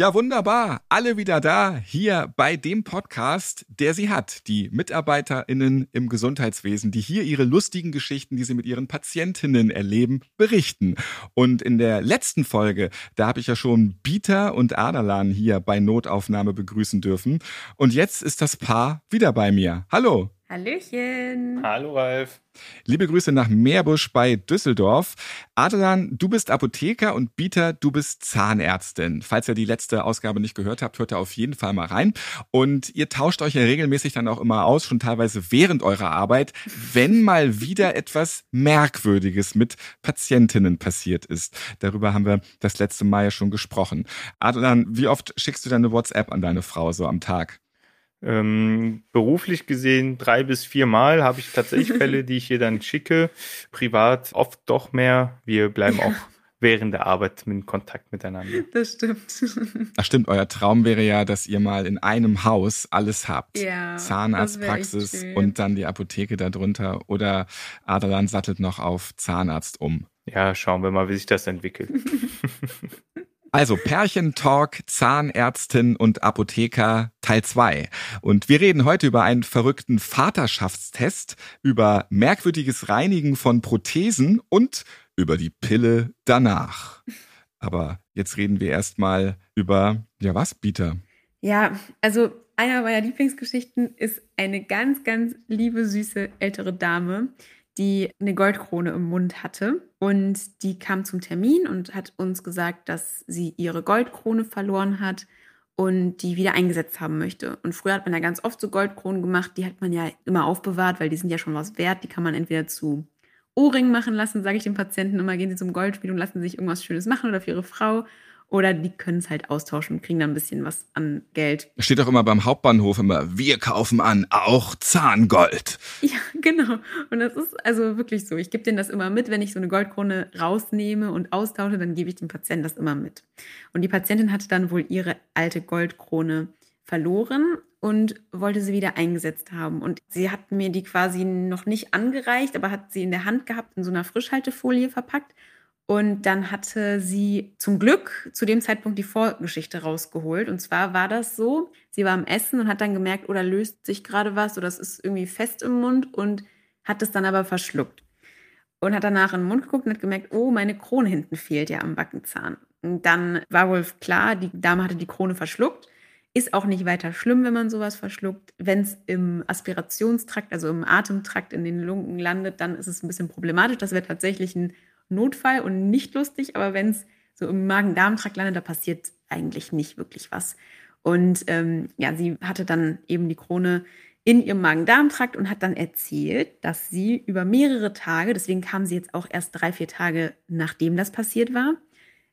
Ja, wunderbar. Alle wieder da, hier bei dem Podcast, der sie hat. Die MitarbeiterInnen im Gesundheitswesen, die hier ihre lustigen Geschichten, die sie mit ihren Patientinnen erleben, berichten. Und in der letzten Folge, da habe ich ja schon Bieter und Adalan hier bei Notaufnahme begrüßen dürfen. Und jetzt ist das Paar wieder bei mir. Hallo. Hallöchen. Hallo Ralf. Liebe Grüße nach Meerbusch bei Düsseldorf. Adrian, du bist Apotheker und Bieter, du bist Zahnärztin. Falls ihr die letzte Ausgabe nicht gehört habt, hört da auf jeden Fall mal rein. Und ihr tauscht euch ja regelmäßig dann auch immer aus, schon teilweise während eurer Arbeit, wenn mal wieder etwas Merkwürdiges mit Patientinnen passiert ist. Darüber haben wir das letzte Mal ja schon gesprochen. Adrian, wie oft schickst du deine WhatsApp an deine Frau so am Tag? Ähm, beruflich gesehen drei bis vier Mal habe ich tatsächlich Fälle, die ich hier dann schicke. Privat oft doch mehr. Wir bleiben auch während der Arbeit in Kontakt miteinander. Das stimmt. Ach stimmt, euer Traum wäre ja, dass ihr mal in einem Haus alles habt. Ja, Zahnarztpraxis und dann die Apotheke darunter. Oder Adelan sattelt noch auf Zahnarzt um. Ja, schauen wir mal, wie sich das entwickelt. Also Pärchentalk, Zahnärztin und Apotheker Teil 2. Und wir reden heute über einen verrückten Vaterschaftstest, über merkwürdiges Reinigen von Prothesen und über die Pille danach. Aber jetzt reden wir erstmal über, ja was, Bieter? Ja, also einer meiner Lieblingsgeschichten ist eine ganz, ganz liebe, süße ältere Dame, die eine Goldkrone im Mund hatte. Und die kam zum Termin und hat uns gesagt, dass sie ihre Goldkrone verloren hat und die wieder eingesetzt haben möchte. Und früher hat man ja ganz oft so Goldkronen gemacht, die hat man ja immer aufbewahrt, weil die sind ja schon was wert. Die kann man entweder zu Ohrringen machen lassen, sage ich den Patienten immer, gehen sie zum Goldspiel und lassen sich irgendwas Schönes machen oder für ihre Frau. Oder die können es halt austauschen und kriegen dann ein bisschen was an Geld. Steht doch immer beim Hauptbahnhof immer, wir kaufen an, auch Zahngold. Ja, genau. Und das ist also wirklich so. Ich gebe denen das immer mit, wenn ich so eine Goldkrone rausnehme und austausche, dann gebe ich dem Patienten das immer mit. Und die Patientin hatte dann wohl ihre alte Goldkrone verloren und wollte sie wieder eingesetzt haben. Und sie hat mir die quasi noch nicht angereicht, aber hat sie in der Hand gehabt, in so einer Frischhaltefolie verpackt und dann hatte sie zum Glück zu dem Zeitpunkt die Vorgeschichte rausgeholt. Und zwar war das so, sie war am Essen und hat dann gemerkt, oder löst sich gerade was oder es ist irgendwie fest im Mund und hat es dann aber verschluckt. Und hat danach in den Mund geguckt und hat gemerkt, oh, meine Krone hinten fehlt ja am Backenzahn. Und dann war wohl klar, die Dame hatte die Krone verschluckt. Ist auch nicht weiter schlimm, wenn man sowas verschluckt. Wenn es im Aspirationstrakt, also im Atemtrakt in den Lungen landet, dann ist es ein bisschen problematisch. Das wäre tatsächlich ein Notfall und nicht lustig, aber wenn es so im Magen-Darm-Trakt landet, da passiert eigentlich nicht wirklich was. Und ähm, ja, sie hatte dann eben die Krone in ihrem Magen-Darm-Trakt und hat dann erzählt, dass sie über mehrere Tage, deswegen kam sie jetzt auch erst drei, vier Tage nachdem das passiert war,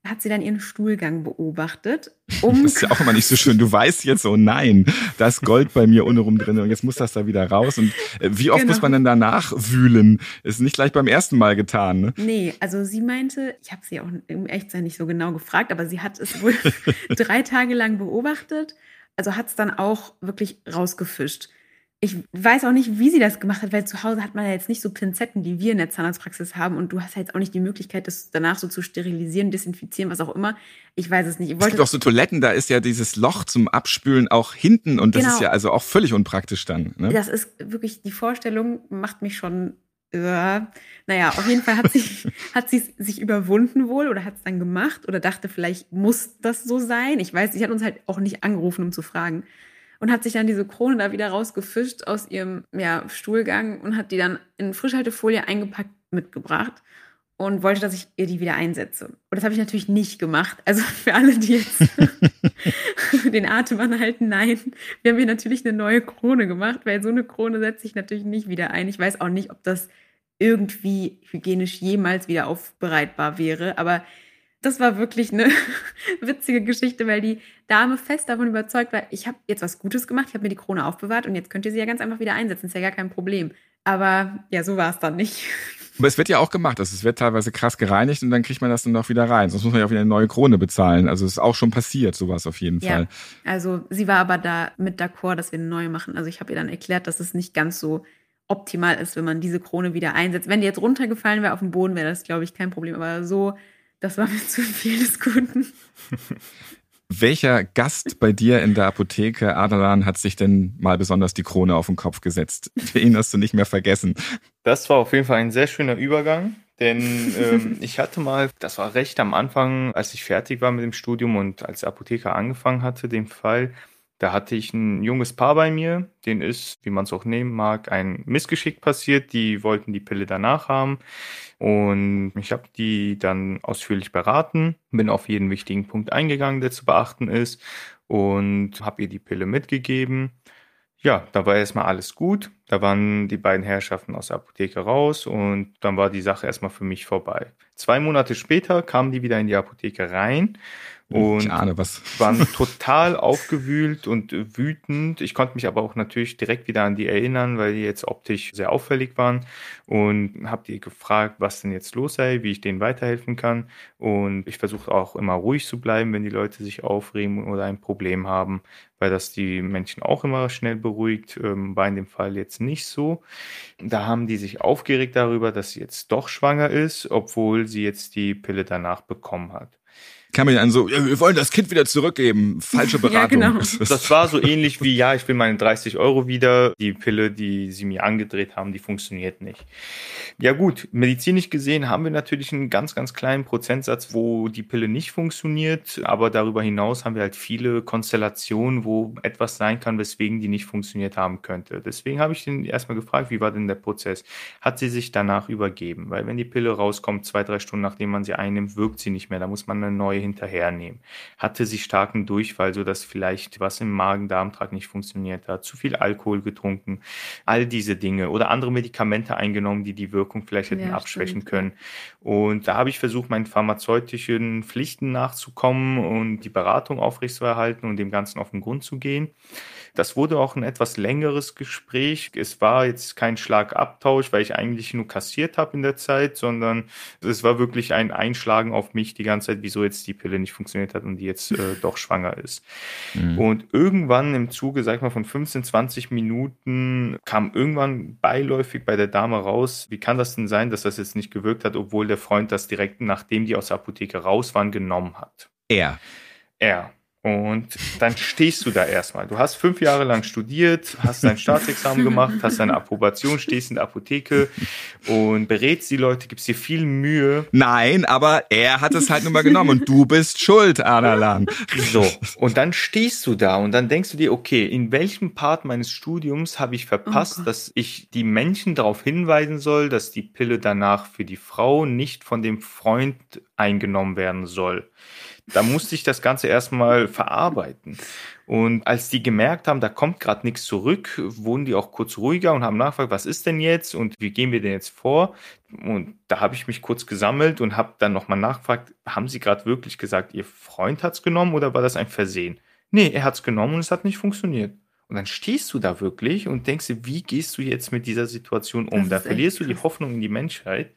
hat sie dann ihren Stuhlgang beobachtet. Um das ist ja auch immer nicht so schön. Du weißt jetzt so, nein, da ist Gold bei mir ohne rum drin und jetzt muss das da wieder raus. Und äh, wie oft genau. muss man denn danach wühlen? Ist nicht gleich beim ersten Mal getan, ne? Nee, also sie meinte, ich habe sie auch im Echtsein nicht so genau gefragt, aber sie hat es wohl drei Tage lang beobachtet. Also hat es dann auch wirklich rausgefischt ich weiß auch nicht, wie sie das gemacht hat, weil zu Hause hat man ja jetzt nicht so Pinzetten, die wir in der Zahnarztpraxis haben und du hast ja jetzt auch nicht die Möglichkeit, das danach so zu sterilisieren, desinfizieren, was auch immer. Ich weiß es nicht. Ich es gibt auch so Toiletten, da ist ja dieses Loch zum Abspülen auch hinten und das genau. ist ja also auch völlig unpraktisch dann. Ne? Das ist wirklich, die Vorstellung macht mich schon äh, naja, auf jeden Fall hat sie, hat sie sich überwunden wohl oder hat es dann gemacht oder dachte, vielleicht muss das so sein. Ich weiß, sie hat uns halt auch nicht angerufen, um zu fragen und hat sich dann diese Krone da wieder rausgefischt aus ihrem ja, Stuhlgang und hat die dann in Frischhaltefolie eingepackt mitgebracht und wollte, dass ich ihr die wieder einsetze. Und das habe ich natürlich nicht gemacht. Also für alle, die jetzt den Atem anhalten, nein, wir haben hier natürlich eine neue Krone gemacht, weil so eine Krone setze ich natürlich nicht wieder ein. Ich weiß auch nicht, ob das irgendwie hygienisch jemals wieder aufbereitbar wäre, aber das war wirklich eine witzige Geschichte, weil die Dame fest davon überzeugt war, ich habe jetzt was Gutes gemacht, ich habe mir die Krone aufbewahrt und jetzt könnt ihr sie ja ganz einfach wieder einsetzen, ist ja gar kein Problem. Aber ja, so war es dann nicht. Aber es wird ja auch gemacht. Also es wird teilweise krass gereinigt und dann kriegt man das dann noch wieder rein. Sonst muss man ja auch wieder eine neue Krone bezahlen. Also es ist auch schon passiert, sowas auf jeden Ja, Fall. also sie war aber da mit d'accord, dass wir eine neue machen. Also ich habe ihr dann erklärt, dass es nicht ganz so optimal ist, wenn man diese Krone wieder einsetzt. Wenn die jetzt runtergefallen wäre auf dem Boden, wäre das, glaube ich, kein Problem. Aber so, das war mir zu viel des Guten. Welcher Gast bei dir in der Apotheke, Adalan, hat sich denn mal besonders die Krone auf den Kopf gesetzt? Den hast du nicht mehr vergessen. Das war auf jeden Fall ein sehr schöner Übergang, denn ähm, ich hatte mal, das war recht am Anfang, als ich fertig war mit dem Studium und als Apotheker angefangen hatte, den Fall, da hatte ich ein junges Paar bei mir, den ist, wie man es auch nehmen mag, ein Missgeschick passiert. Die wollten die Pille danach haben und ich habe die dann ausführlich beraten, bin auf jeden wichtigen Punkt eingegangen, der zu beachten ist und habe ihr die Pille mitgegeben. Ja, da war erstmal alles gut. Da waren die beiden Herrschaften aus der Apotheke raus und dann war die Sache erstmal für mich vorbei. Zwei Monate später kamen die wieder in die Apotheke rein und ich ahne was. waren total aufgewühlt und äh, wütend. Ich konnte mich aber auch natürlich direkt wieder an die erinnern, weil die jetzt optisch sehr auffällig waren und habe die gefragt, was denn jetzt los sei, wie ich denen weiterhelfen kann. Und ich versuche auch immer ruhig zu bleiben, wenn die Leute sich aufregen oder ein Problem haben, weil das die Menschen auch immer schnell beruhigt. Ähm, war in dem Fall jetzt nicht so. Da haben die sich aufgeregt darüber, dass sie jetzt doch schwanger ist, obwohl sie jetzt die Pille danach bekommen hat kam mir dann so, ja, wir wollen das Kind wieder zurückgeben. Falsche Beratung. Ja, genau. Das war so ähnlich wie, ja, ich will meine 30 Euro wieder. Die Pille, die sie mir angedreht haben, die funktioniert nicht. Ja gut, medizinisch gesehen haben wir natürlich einen ganz, ganz kleinen Prozentsatz, wo die Pille nicht funktioniert. Aber darüber hinaus haben wir halt viele Konstellationen, wo etwas sein kann, weswegen die nicht funktioniert haben könnte. Deswegen habe ich den erstmal gefragt, wie war denn der Prozess? Hat sie sich danach übergeben? Weil wenn die Pille rauskommt, zwei, drei Stunden nachdem man sie einnimmt, wirkt sie nicht mehr. Da muss man eine neue hinterhernehmen. Hatte sie starken Durchfall, sodass vielleicht was im Magen-Darm-Trakt nicht funktioniert hat, zu viel Alkohol getrunken, all diese Dinge oder andere Medikamente eingenommen, die die Wirkung vielleicht hätten Ja, abschwächen stimmt. können. Und da habe ich versucht, meinen pharmazeutischen Pflichten nachzukommen und die Beratung aufrechtzuerhalten und dem Ganzen auf den Grund zu gehen. Das wurde auch ein etwas längeres Gespräch. Es war jetzt kein Schlagabtausch, weil ich eigentlich nur kassiert habe in der Zeit, sondern es war wirklich ein Einschlagen auf mich die ganze Zeit, wieso jetzt die Pille nicht funktioniert hat und die jetzt äh, doch schwanger ist. Mhm. Und irgendwann im Zuge, sag ich mal, von 15, 20 Minuten kam irgendwann beiläufig bei der Dame raus, wie kann das denn sein, dass das jetzt nicht gewirkt hat, obwohl der Freund das direkt, nachdem die aus der Apotheke raus waren, genommen hat. Er. Er. Und dann stehst du da erstmal. Du hast fünf Jahre lang studiert, hast dein Staatsexamen gemacht, hast deine Approbation, stehst in der Apotheke und berätst die Leute, gibst dir viel Mühe. Nein, aber er hat es halt nun mal genommen und du bist schuld, Adalan. So, und dann stehst du da und dann denkst du dir, okay, in welchem Part meines Studiums habe ich verpasst, Oh dass ich die Menschen darauf hinweisen soll, dass die Pille danach für die Frau nicht von dem Freund eingenommen werden soll. Da musste ich das Ganze erstmal verarbeiten. Und als die gemerkt haben, da kommt gerade nichts zurück, wurden die auch kurz ruhiger und haben nachgefragt, was ist denn jetzt und wie gehen wir denn jetzt vor? Und da habe ich mich kurz gesammelt und habe dann nochmal nachgefragt, haben Sie gerade wirklich gesagt, Ihr Freund hat's genommen oder war das ein Versehen? Nee, er hat's genommen und es hat nicht funktioniert. Und dann stehst du da wirklich und denkst dir, wie gehst du jetzt mit dieser Situation um? Da verlierst du die krass. Hoffnung in die Menschheit.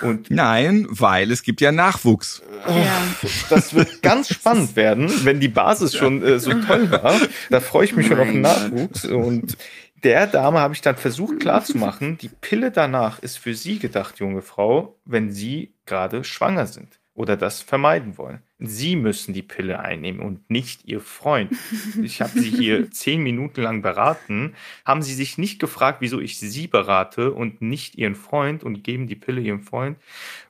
Und Nein, weil es gibt ja Nachwuchs. Ja. das wird ganz spannend werden, wenn die Basis schon äh, so toll war. Da freue ich mich schon auf den. Nachwuchs. Und der Dame habe ich dann versucht klarzumachen, die Pille danach ist für Sie gedacht, junge Frau, wenn Sie gerade schwanger sind oder das vermeiden wollen. Sie müssen die Pille einnehmen und nicht Ihr Freund. Ich habe Sie hier zehn Minuten lang beraten. Haben Sie sich nicht gefragt, wieso ich Sie berate und nicht Ihren Freund und geben die Pille Ihrem Freund?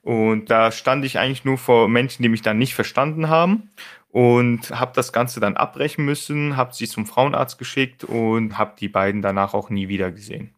Und da stand ich eigentlich nur vor Menschen, die mich dann nicht verstanden haben und habe das Ganze dann abbrechen müssen, habe sie zum Frauenarzt geschickt und habe die beiden danach auch nie wieder gesehen.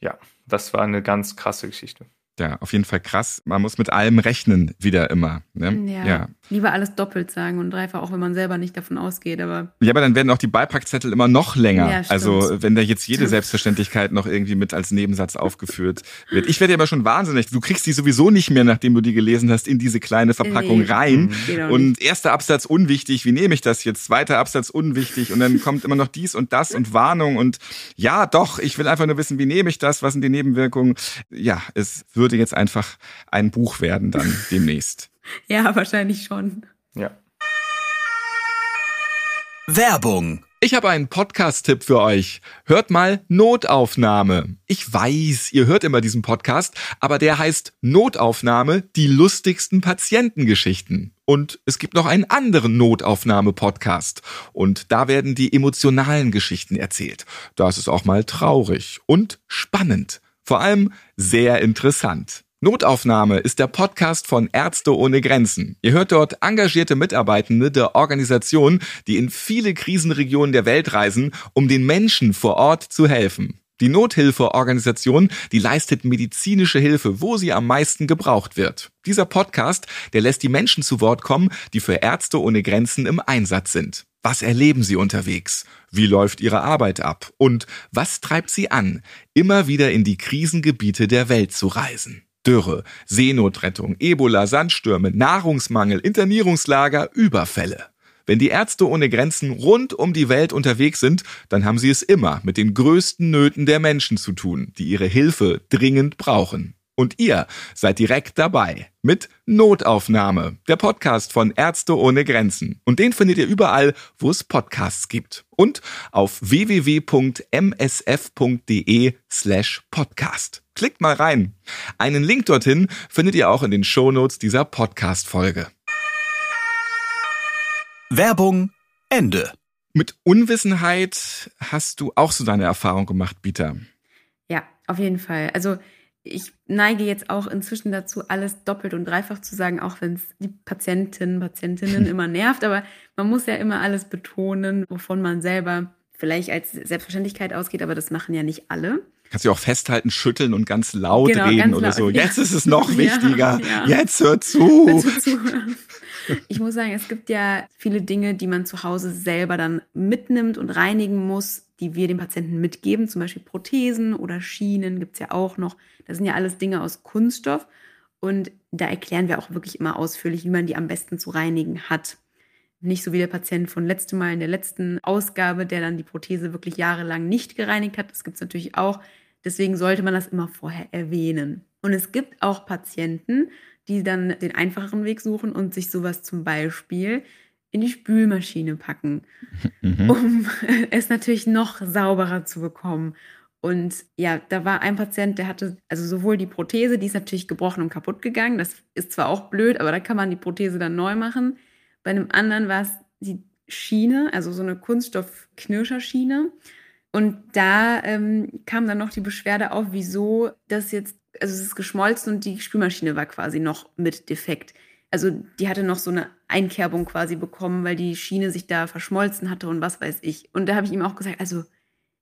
Ja, das war eine ganz krasse Geschichte. Ja, auf jeden Fall krass. Man muss mit allem rechnen, wieder immer. Ne? Ja. ja. Lieber alles doppelt sagen und dreifach, auch wenn man selber nicht davon ausgeht, aber Ja, aber dann werden auch die Beipackzettel immer noch länger. Ja, also wenn da jetzt jede Selbstverständlichkeit noch irgendwie mit als Nebensatz aufgeführt wird. Ich werde ja immer schon wahnsinnig. Du kriegst die sowieso nicht mehr, nachdem du die gelesen hast, in diese kleine Verpackung Nee. rein. Auch Und erster Absatz unwichtig, wie nehme ich das jetzt? Zweiter Absatz unwichtig und dann kommt immer noch dies und das und Warnung und ja, doch, ich will einfach nur wissen, wie nehme ich das? Was sind die Nebenwirkungen? Ja, es wird würde jetzt einfach ein Buch werden dann demnächst. Ja, wahrscheinlich schon. Ja. Werbung. Ich habe einen Podcast-Tipp für euch. Hört mal Notaufnahme. Ich weiß, ihr hört immer diesen Podcast, aber der heißt Notaufnahme, die lustigsten Patientengeschichten. Und es gibt noch einen anderen Notaufnahme-Podcast. Und da werden die emotionalen Geschichten erzählt. Da ist es auch mal traurig und spannend. Vor allem sehr interessant. Notaufnahme ist der Podcast von Ärzte ohne Grenzen. Ihr hört dort engagierte Mitarbeitende der Organisation, die in viele Krisenregionen der Welt reisen, um den Menschen vor Ort zu helfen. Die Nothilfeorganisation, die leistet medizinische Hilfe, wo sie am meisten gebraucht wird. Dieser Podcast, der lässt die Menschen zu Wort kommen, die für Ärzte ohne Grenzen im Einsatz sind. Was erleben sie unterwegs? Wie läuft ihre Arbeit ab? Und was treibt sie an, immer wieder in die Krisengebiete der Welt zu reisen? Dürre, Seenotrettung, Ebola, Sandstürme, Nahrungsmangel, Internierungslager, Überfälle. Wenn die Ärzte ohne Grenzen rund um die Welt unterwegs sind, dann haben sie es immer mit den größten Nöten der Menschen zu tun, die ihre Hilfe dringend brauchen. Und ihr seid direkt dabei mit Notaufnahme, der Podcast von Ärzte ohne Grenzen. Und den findet ihr überall, wo es Podcasts gibt. Und auf www.msf.de slash podcast. Klickt mal rein. Einen Link dorthin findet ihr auch in den Shownotes dieser Podcast-Folge. Werbung Ende. Mit Unwissenheit hast du auch so deine Erfahrung gemacht, Bieter. Ja, auf jeden Fall. Also ich neige jetzt auch inzwischen dazu, alles doppelt und dreifach zu sagen, auch wenn es die Patientinnen, Patientinnen immer nervt. Aber man muss ja immer alles betonen, wovon man selber vielleicht als Selbstverständlichkeit ausgeht, aber das machen ja nicht alle. Kannst du auch festhalten, schütteln und ganz laut Genau, reden ganz oder laut, so. ja. Jetzt ist es noch Ja, wichtiger. ja. Jetzt hör zu. Du zuhören? Ich muss sagen, es gibt ja viele Dinge, die man zu Hause selber dann mitnimmt und reinigen muss, die wir dem Patienten mitgeben. Zum Beispiel Prothesen oder Schienen gibt's ja auch noch. Das sind ja alles Dinge aus Kunststoff. Und da erklären wir auch wirklich immer ausführlich, wie man die am besten zu reinigen hat. Nicht so wie der Patient von letztem Mal in der letzten Ausgabe, der dann die Prothese wirklich jahrelang nicht gereinigt hat. Das gibt's natürlich auch. Deswegen sollte man das immer vorher erwähnen. Und es gibt auch Patienten, die dann den einfacheren Weg suchen und sich sowas zum Beispiel in die Spülmaschine packen, Mhm. um es natürlich noch sauberer zu bekommen. Und ja, da war ein Patient, der hatte also sowohl die Prothese, die ist natürlich gebrochen und kaputt gegangen. Das ist zwar auch blöd, aber da kann man die Prothese dann neu machen. Bei einem anderen war es die Schiene, also so eine Kunststoff-Knirscherschiene. Und da ähm, kam dann noch die Beschwerde auf, wieso das jetzt, also es ist geschmolzen und die Spülmaschine war quasi noch mit defekt. Also die hatte noch so eine Einkerbung quasi bekommen, weil die Schiene sich da verschmolzen hatte und was weiß ich. Und da habe ich ihm auch gesagt, also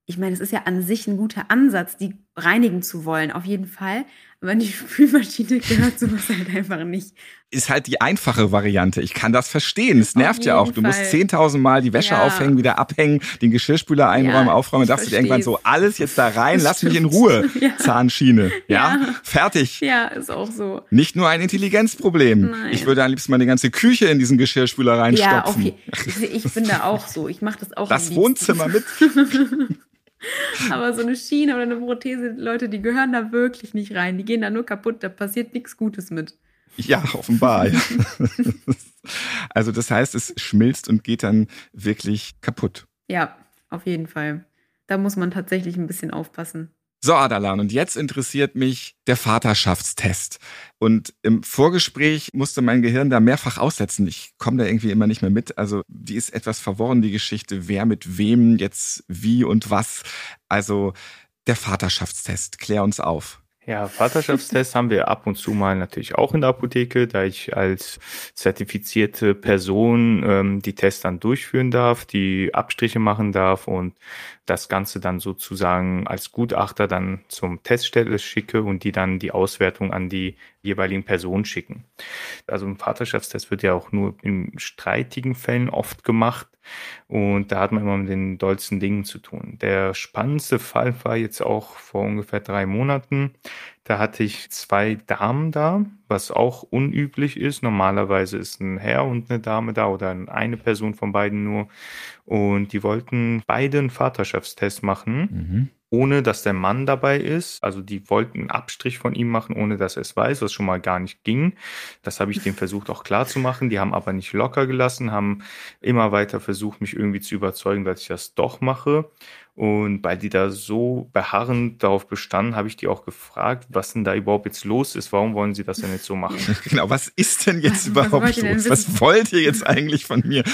ich meine, es ist ja an sich ein guter Ansatz, die reinigen zu wollen, auf jeden Fall. Aber in die Spülmaschine gehört sowas halt einfach nicht. Ist halt die einfache Variante. Ich kann das verstehen. Es nervt ja auch. Du musst Fall. 10.000 Mal die Wäsche Ja. aufhängen, wieder abhängen, den Geschirrspüler einräumen, Ja, aufräumen. Darfst du dir irgendwann so alles jetzt da rein, lass mich in. Ruhe. Ja. Zahnschiene. Ja? Ja. Fertig. Ja, ist auch so. Nicht nur ein Intelligenzproblem. Nein. Ich würde am liebsten meine ganze Küche in diesen Geschirrspüler Ja, reinstopfen. okay. Ich, bin da auch so. Ich mache das auch Das. Wohnzimmer mit. Aber so eine Schiene oder eine Prothese, Leute, die gehören da wirklich nicht rein. Die gehen da nur kaputt, da passiert nichts Gutes mit. Ja, offenbar. ja. Also das heißt, es schmilzt und geht dann wirklich kaputt. Ja, auf jeden Fall. Da muss man tatsächlich ein bisschen aufpassen. So, Adalan, und jetzt interessiert mich der Vaterschaftstest. Und im Vorgespräch musste mein Gehirn da mehrfach aussetzen. Ich komme da irgendwie immer nicht mehr mit. Also, die ist etwas verworren, die Geschichte, wer mit wem jetzt wie und was. Also, der Vaterschaftstest, klär uns auf. Ja, Vaterschaftstests haben wir ab und zu mal natürlich auch in der Apotheke, da ich als zertifizierte Person ähm, die Tests dann durchführen darf, die Abstriche machen darf und das Ganze dann sozusagen als Gutachter dann zum Teststelle schicke und die dann die Auswertung an die jeweiligen Personen schicken. Also ein Vaterschaftstest wird ja auch nur in streitigen Fällen oft gemacht und da hat man immer mit den dollsten Dingen zu tun. Der spannendste Fall war jetzt auch vor ungefähr drei Monaten. Da hatte ich zwei Damen da, was auch unüblich ist. Normalerweise ist ein Herr und eine Dame da oder eine Person von beiden nur. Und die wollten beide einen Vaterschaftstest machen. Ohne dass der Mann dabei ist. Also die wollten einen Abstrich von ihm machen, ohne dass er es weiß, was schon mal gar nicht ging. Das habe ich denen versucht auch klar zu machen. Die haben aber nicht locker gelassen, haben immer weiter versucht, mich irgendwie zu überzeugen, dass ich das doch mache. Und weil die da so beharrend darauf bestanden, habe ich die auch gefragt, was denn da überhaupt jetzt los ist. Warum wollen sie das denn jetzt so machen? Genau, was ist denn jetzt Was- was überhaupt denn los? Was wollt ihr jetzt eigentlich von mir?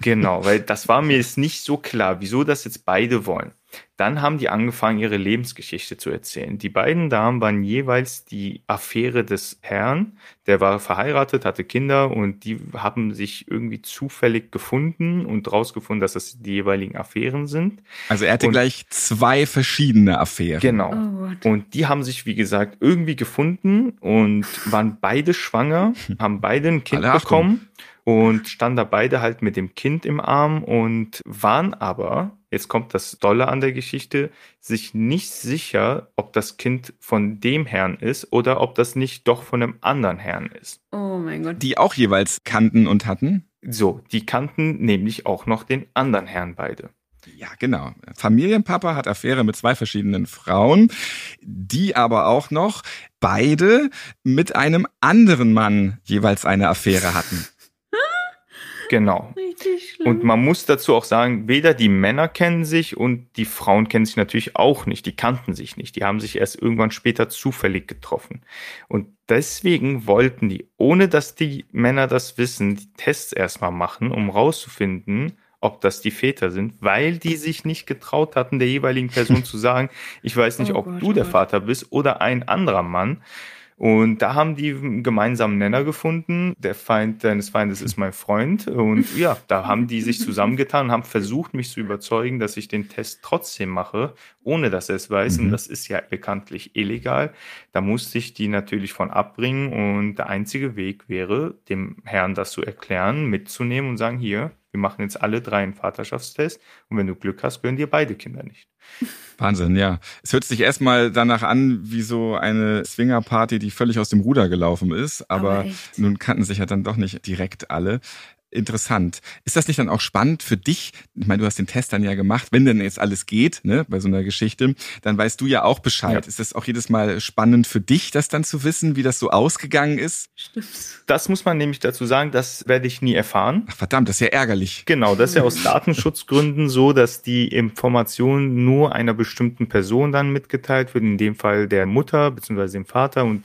Genau, weil das war mir jetzt nicht so klar, wieso das jetzt beide wollen. Dann haben die angefangen, ihre Lebensgeschichte zu erzählen. Die beiden Damen waren jeweils die Affäre des Herrn. Der war verheiratet, hatte Kinder und die haben sich irgendwie zufällig gefunden und rausgefunden, dass das die jeweiligen Affären sind. Also er hatte Und- gleich zwei verschiedene Affären. Genau. Oh. Und die haben sich, wie gesagt, irgendwie gefunden und waren beide schwanger, haben beide ein Kind Alle Achtung. bekommen und standen da beide halt mit dem Kind im Arm und waren aber, jetzt kommt das Dolle an der Geschichte, sich nicht sicher, ob das Kind von dem Herrn ist oder ob das nicht doch von einem anderen Herrn ist. Oh mein Gott. Die auch jeweils kannten und hatten. So, die kannten nämlich auch noch den anderen Herrn beide. Ja, genau. Familienpapa hat Affäre mit zwei verschiedenen Frauen, die aber auch noch beide mit einem anderen Mann jeweils eine Affäre hatten. Genau. Richtig schlimm. Und man muss dazu auch sagen, weder die Männer kennen sich und die Frauen kennen sich natürlich auch nicht. Die kannten sich nicht. Die haben sich erst irgendwann später zufällig getroffen. Und deswegen wollten die, ohne dass die Männer das wissen, die Tests erstmal machen, um rauszufinden, ob das die Väter sind, weil die sich nicht getraut hatten, der jeweiligen Person zu sagen, ich weiß nicht, Oh ob Gott, du oh der Gott. Vater bist oder ein anderer Mann. Und da haben die einen gemeinsamen Nenner gefunden. Der Feind deines Feindes ist mein Freund. Und ja, da haben die sich zusammengetan und haben versucht, mich zu überzeugen, dass ich den Test trotzdem mache, ohne dass er es weiß. Mhm. Und das ist ja bekanntlich illegal. Da musste ich die natürlich von abbringen. Und der einzige Weg wäre, dem Herrn das zu erklären, mitzunehmen und sagen, hier, wir machen jetzt alle drei einen Vaterschaftstest. Und wenn du Glück hast, gehören dir beide Kinder nicht. Wahnsinn, ja. Es hört sich erstmal danach an, wie so eine Swingerparty, die völlig aus dem Ruder gelaufen ist. Aber, Aber nun kannten sich ja dann doch nicht direkt alle. Interessant. Ist das nicht dann auch spannend für dich? Ich meine, du hast den Test dann ja gemacht. Wenn denn jetzt alles geht, ne, bei so einer Geschichte, dann weißt du ja auch Bescheid. Ja. Ist das auch jedes Mal spannend für dich, das dann zu wissen, wie das so ausgegangen ist? Stimmt. Das muss man nämlich dazu sagen, das werde ich nie erfahren. Ach, verdammt, das ist ja ärgerlich. Genau, das ist ja aus Datenschutzgründen so, dass die Information nur einer bestimmten Person dann mitgeteilt wird, in dem Fall der Mutter bzw. dem Vater. Und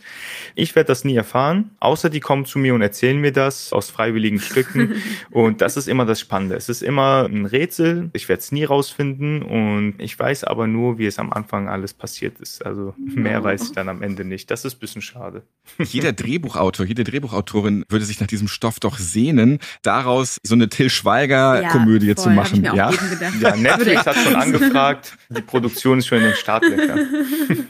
ich werde das nie erfahren, außer die kommen zu mir und erzählen mir das aus freiwilligen Stücken. Und das ist immer das Spannende. Es ist immer ein Rätsel. Ich werde es nie rausfinden und ich weiß aber nur, wie es am Anfang alles passiert ist. Also mehr weiß ich dann am Ende nicht. Das ist ein bisschen schade. Jeder Drehbuchautor, jede Drehbuchautorin würde sich nach diesem Stoff doch sehnen, daraus so eine Till Schweiger-Komödie Ja, zu machen. Ich mir auch ja? eben gedacht. Ja, Netflix hat schon angefragt. Die Produktion ist schon in den Startlöchern.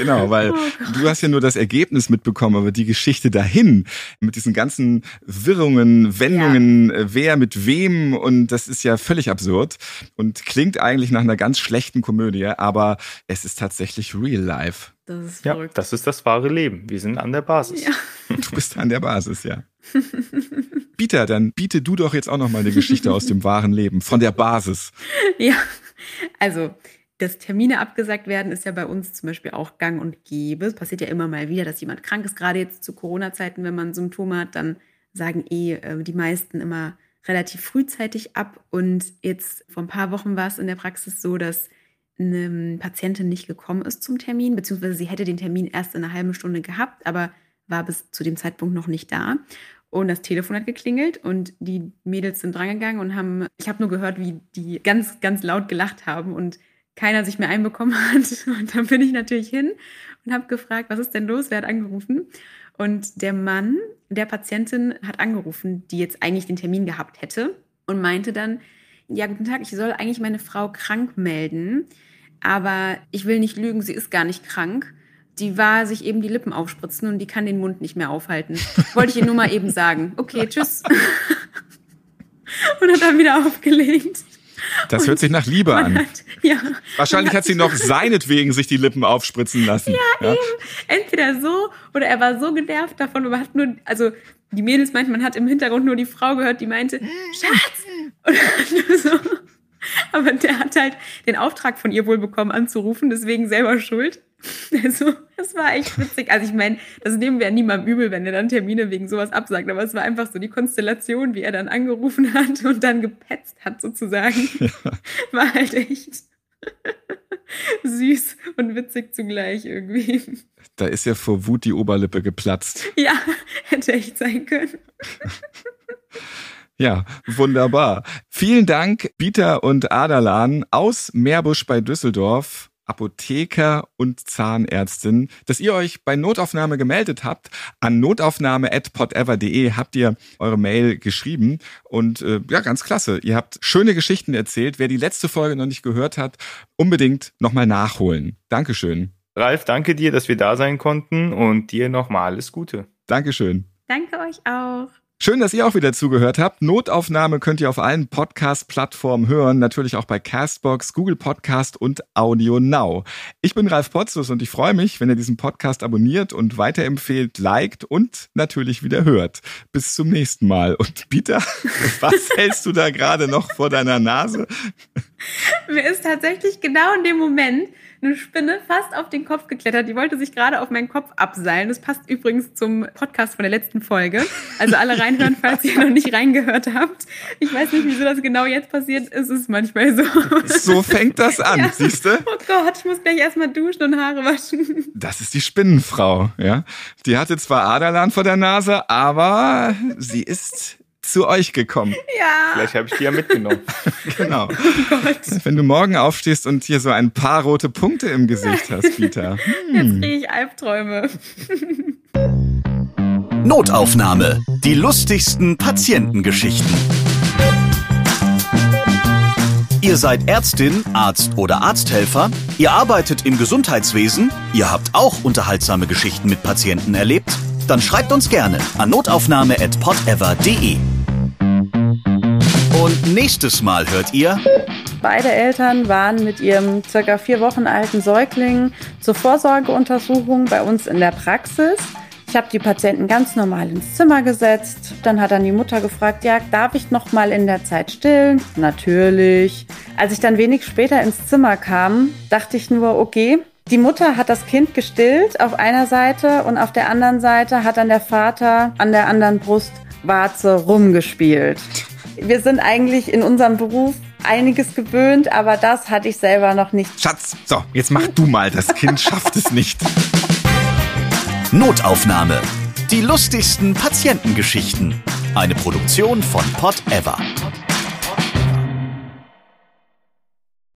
Genau, weil Oh du hast ja nur das Ergebnis mitbekommen, aber die Geschichte dahin mit diesen ganzen Wirrungen, Wendungen, äh, wer mit wem und das ist ja völlig absurd und klingt eigentlich nach einer ganz schlechten Komödie, aber es ist tatsächlich real life. Das ist Ja, verrückt. das ist das wahre Leben. Wir sind an der Basis. Ja. Du bist an der Basis, ja. Peter, dann biete du doch jetzt auch noch mal eine Geschichte aus dem wahren Leben, von der Basis. Ja, also dass Termine abgesagt werden, ist ja bei uns zum Beispiel auch gang und gäbe. Es passiert ja immer mal wieder, dass jemand krank ist. Gerade jetzt zu Corona-Zeiten, wenn man Symptome hat, dann sagen eh äh, die meisten immer relativ frühzeitig ab. Und jetzt vor ein paar Wochen war es in der Praxis so, dass eine Patientin nicht gekommen ist zum Termin, beziehungsweise sie hätte den Termin erst in einer halben Stunde gehabt, aber war bis zu dem Zeitpunkt noch nicht da. Und das Telefon hat geklingelt und die Mädels sind drangegangen und haben, ich habe nur gehört, wie die ganz, ganz laut gelacht haben und keiner sich mehr einbekommen hat. Und dann bin ich natürlich hin und habe gefragt, was ist denn los? Wer hat angerufen? Und der Mann der Patientin hat angerufen, die jetzt eigentlich den Termin gehabt hätte und meinte dann, ja, guten Tag, ich soll eigentlich meine Frau krank melden, aber ich will nicht lügen, sie ist gar nicht krank. Die war sich eben die Lippen aufspritzen und die kann den Mund nicht mehr aufhalten. Wollte ich ihr nur mal eben sagen. Okay, tschüss. und hat dann wieder aufgelegt. Das hört sich nach Liebe an. hat, ja, Wahrscheinlich hat sie noch seinetwegen sich die Lippen aufspritzen lassen. Ja, entweder so oder er war so genervt davon, aber hat nur, also die Mädels meinten, man hat im Hintergrund nur die Frau gehört, die meinte, Schatz! Nur so, Aber der hat halt den Auftrag von ihr wohl bekommen, anzurufen, deswegen selber schuld. Also, das war echt witzig. Also, ich meine, das nehmen wir ja niemandem übel, wenn er dann Termine wegen sowas absagt. Aber es war einfach so die Konstellation, wie er dann angerufen hat und dann gepetzt hat, sozusagen. Ja. War halt echt süß und witzig zugleich irgendwie. Da ist ja vor Wut die Oberlippe geplatzt. Ja, hätte echt sein können. Ja, wunderbar. Vielen Dank, Bieter und Adalan aus Meerbusch bei Düsseldorf. Apotheker und Zahnärztin, dass ihr euch bei Notaufnahme gemeldet habt. An notaufnahme.podever.de habt ihr eure Mail geschrieben und äh, ja, ganz klasse. Ihr habt schöne Geschichten erzählt. Wer die letzte Folge noch nicht gehört hat, unbedingt nochmal nachholen. Dankeschön. Ralf, danke dir, dass wir da sein konnten und dir nochmal alles Gute. Dankeschön. Danke euch auch. Schön, dass ihr auch wieder zugehört habt. Notaufnahme könnt ihr auf allen Podcast-Plattformen hören, natürlich auch bei Castbox, Google Podcast und Audio Now. Ich bin Ralf Potzus und ich freue mich, wenn ihr diesen Podcast abonniert und weiterempfehlt, liked und natürlich wieder hört. Bis zum nächsten Mal. Und Peter, was hältst du da gerade noch vor deiner Nase? Mir ist tatsächlich genau in dem Moment eine Spinne fast auf den Kopf geklettert. Die wollte sich gerade auf meinen Kopf abseilen. Das passt übrigens zum Podcast von der letzten Folge. Also alle reinhören, falls ihr noch nicht reingehört habt. Ich weiß nicht, wieso das genau jetzt passiert. Es ist manchmal so. So fängt das an, ja. siehst du? Oh Gott, ich muss gleich erstmal duschen und Haare waschen. Das ist die Spinnenfrau, ja. Die hatte zwar Aderlan vor der Nase, aber sie ist zu euch gekommen. Ja. Vielleicht habe ich die ja mitgenommen. genau. Oh Wenn du morgen aufstehst und hier so ein paar rote Punkte im Gesicht hast, Peter. Hm. Jetzt kriege ich Albträume. Notaufnahme. Die lustigsten Patientengeschichten. Ihr seid Ärztin, Arzt oder Arzthelfer, ihr arbeitet im Gesundheitswesen, ihr habt auch unterhaltsame Geschichten mit Patienten erlebt, dann schreibt uns gerne an notaufnahme.podever.de. Und nächstes Mal hört ihr. Beide Eltern waren mit ihrem circa vier Wochen alten Säugling zur Vorsorgeuntersuchung bei uns in der Praxis. Ich habe die Patienten ganz normal ins Zimmer gesetzt. Dann hat dann die Mutter gefragt, ja, darf ich noch mal in der Zeit stillen? Natürlich. Als ich dann wenig später ins Zimmer kam, dachte ich nur, okay, die Mutter hat das Kind gestillt auf einer Seite und auf der anderen Seite hat dann der Vater an der anderen Brustwarze rumgespielt. Wir sind eigentlich in unserem Beruf einiges gewöhnt, aber das hatte ich selber noch nicht. Schatz, so, jetzt mach du mal, das Kind schafft es nicht. Notaufnahme. Die lustigsten Patientengeschichten. Eine Produktion von Pot Ever.